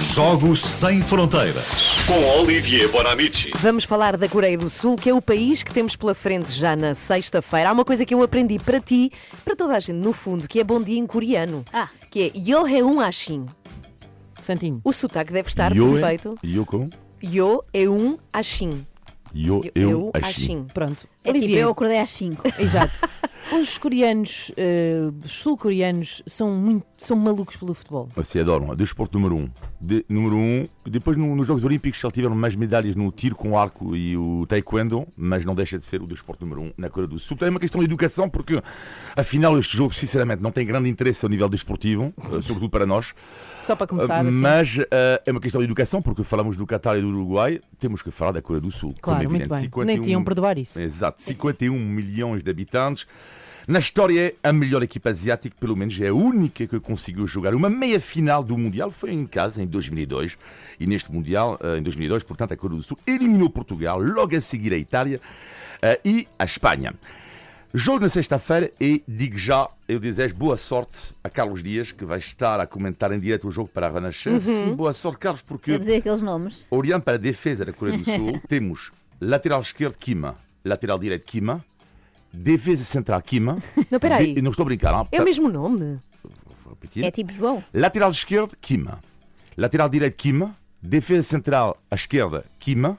Jogos Sem Fronteiras com Olivier Bonamici. Vamos falar da Coreia do Sul, que é o país que temos pela frente já na sexta-feira. Há uma coisa que eu aprendi para ti, para toda a gente, no fundo, que é bom dia em coreano. Ah. Que é Yoheun Ashin. Santinho. O sotaque deve estar Yo, perfeito. Yo com? Yo é um Ashin. Yo, Eu eu, achei. Ashin. Pronto. É tipo, Olivier. eu acordei às 5. Exato. Os coreanos, eh, os sul-coreanos, são, muito, são malucos pelo futebol. Você adoram. é Desporto número um. De, número um. Depois no- nos Jogos Olímpicos já tiveram mais medalhas no tiro com arco e o taekwondo, mas não deixa de ser o desporto número um na Coreia do Sul. Tem uma questão de educação, porque afinal este jogo, sinceramente, não tem grande interesse ao nível desportivo, eh, sobretudo para nós. Só para começar, assim. Mas eh, é uma questão de educação, porque falamos do Qatar e do Uruguai, temos que falar da Coreia do Sul. Claro, é muito bem. 51 Nem tinham perdoar isso. Exato, 51 milhões de habitantes. Na história, é a melhor equipa asiática, pelo menos é a única que conseguiu jogar uma meia final do Mundial. Foi em casa, em 2002. E neste Mundial, eh, em 2002, portanto, a Coreia do Sul eliminou Portugal, logo a seguir a Itália eh, e a Espanha. Jogo na sexta-feira e digo já, eu desejo boa sorte a Carlos Dias, que vai estar a comentar em direto o jogo para a Renascença. Boa sorte, Carlos, porque Quer dizer aqueles nomes. Olhando para a defesa da Coreia do Sul, temos lateral esquerdo Kima, lateral direito Kima, defesa central Kima. Não, peraí. De- Não estou a brincar, não? É o mesmo nome. Vou repetir. É tipo João. Lateral esquerdo Kima, lateral direito Kima, defesa central à esquerda Kima,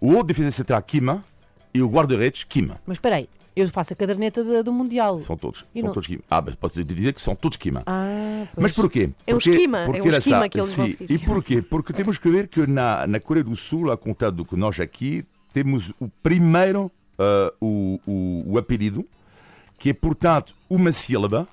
o outro defesa central Kima e o guarda-redes Kima. Mas espera aí, eu faço a caderneta de- do Mundial. São todos, E são não- todos Kima. Ah, mas posso dizer que são todos Kima. Ah, pois. Mas porquê? É um Porque- esquema, é porque um era esquema essa- que eles vão sim. seguir. E porquê? Porque temos que ver que na, na Coreia do Sul, a contar do que nós aqui, temos o primeiro, ah, o, o, o apelido, que é, portanto, uma sílaba,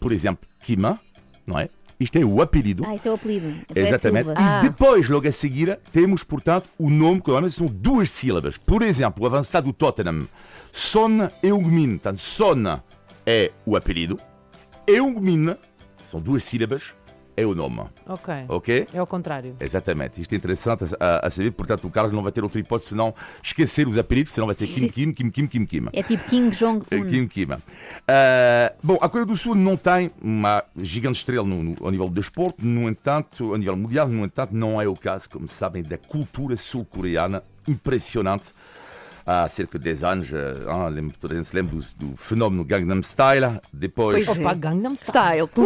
por exemplo, Kima, não é? Isto é o apelido. Ah, esse é o apelido. Então Exatamente. É E. Ah. depois, logo a seguir, temos, portanto, o nome que normalmente são duas sílabas. Por exemplo, o avançado do Tottenham, Son Heung-min. Portanto, Son é o apelido, Heung-min, são duas sílabas, é o nome. Ok. Ok? É ao contrário. Exatamente. Isto é interessante a, a saber. Portanto, o Carlos não vai ter outra hipótese senão esquecer os apelidos, senão vai ser Kim, Kim, Kim, Kim, Kim, Kim. É tipo King Jong-un. Kim Kima. Ah, bom, a Coreia do Sul não tem uma gigante estrela no, no- ao nível do desporto, no entanto, ao nível mundial, no entanto, não é o caso, como sabem, da cultura sul-coreana impressionante. Há cerca de 10 anos, ah, lembro- toda a gente se lembra do, do fenómeno Gangnam Style, depois Pois é. Opa, Gangnam Style.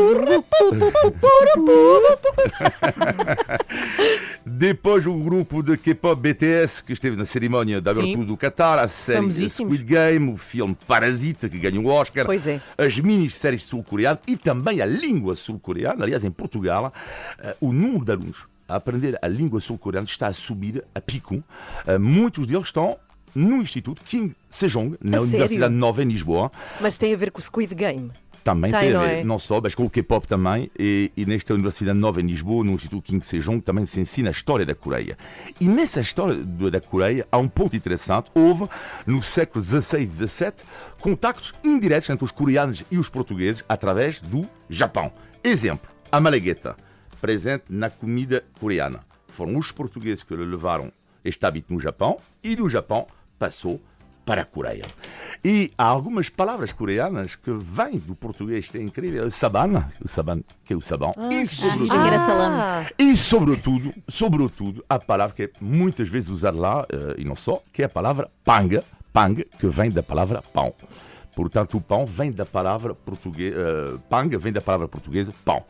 Depois o grupo de K-pop BTS que esteve na cerimónia da abertura Sim. do Qatar, a série. Squid Game, o filme Parasita que ganhou o Oscar, Pois é. as minisséries sul-coreanas e também a língua sul-coreana. Aliás, em Portugal, eh, o número de alunos a aprender a língua sul-coreana está a subir a pico. Eh, Muitos deles estão no Instituto King Sejong, na A sério? Universidade Nova em Lisboa. Mas tem a ver com o Squid Game. Também Tem, tem, a não ver, é? não só, mas com o K-pop também, e, e nesta Universidade Nova em Lisboa, no Instituto Kim Sejong, também se ensina a história da Coreia. E nessa história do- da Coreia há um ponto interessante. Houve, no século XVI e XVII, contactos indiretos entre os coreanos e os portugueses através do Japão. Exemplo, a malagueta, presente na comida coreana. Foram os portugueses que levaram este hábito no Japão e do Japão passou para a Coreia. E há algumas palavras coreanas que vêm do português, que é incrível. O saban, que é o sabão. e, sobretudo, Ah. Ah, e sobretudo, sobretudo, a palavra que é muitas vezes usada lá, eh, e não só, que é a palavra panga, pang, que vem da palavra pão. Portanto, o pão vem da palavra portuguesa, panga vem da palavra portuguesa pão.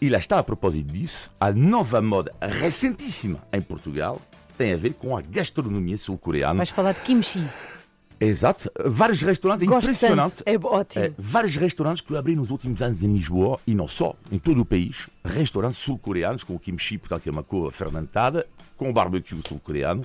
E lá está, a propósito disso, a nova moda recentíssima em Portugal tem a ver com a gastronomia sul-coreana. Vais falar de kimchi. Exato. Vários restaurantes, é Gosto impressionante. é ótimo. É, vários restaurantes que eu abri nos últimos anos em Lisboa e não só, em todo o país. Restaurantes sul-coreanos com o kimchi, portanto, que é uma cor fermentada, com o barbecue sul-coreano.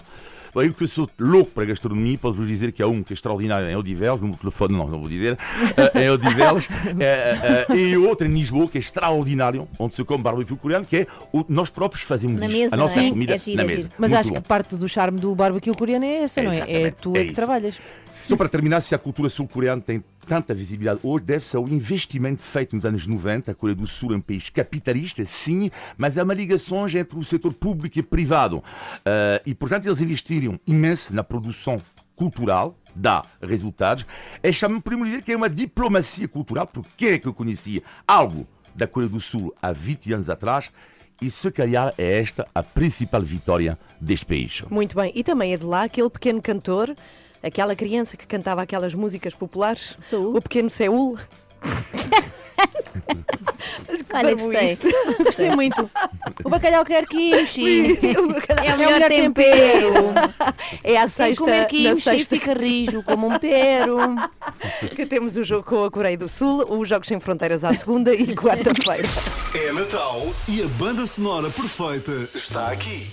Eu que sou louco para a gastronomia, posso-vos dizer que há um que é extraordinário em Odivelos, no telefone não, não vou dizer, eh, em Odivelos, eh, eh, e outro em Lisboa que é extraordinário, onde se come barbecue coreano, que é o, nós próprios fazemos Na isto, mesa, a nossa é? comida É giro, na é mesa. Mas Muito acho bom. que parte do charme do barbecue coreano é essa, não é? É tu é é que trabalhas. Só para terminar, se a cultura sul-coreana tem tanta visibilidade hoje, deve-se ao investimento feito nos anos 90. A Coreia do Sul é um país capitalista, sim, mas há uma ligação entre o setor público e privado. Ah, e, portanto, eles investiram imenso na produção cultural, dá resultados. É chamado, podemos dizer, que é uma diplomacia cultural, porque quem é que eu conhecia algo da Coreia do Sul há 20 anos atrás e se calhar é esta a principal vitória deste país. Muito bem. E também é de lá aquele pequeno cantor, aquela criança que cantava aquelas músicas populares. Saúl. O pequeno Seul. Olha, gostei. Gostei muito. O bacalhau quer kimchi. É o É o melhor melhor tempero. É que sexta, comer na kimchi, sexta fica rijo como um pero. que temos o jogo com a Coreia do Sul, os Jogos Sem Fronteiras à segunda e quarta-feira. É Natal e a banda sonora perfeita está aqui.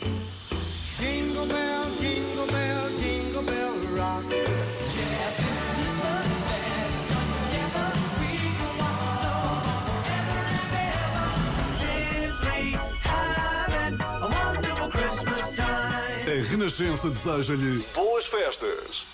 Renascença deseja-lhe boas festas.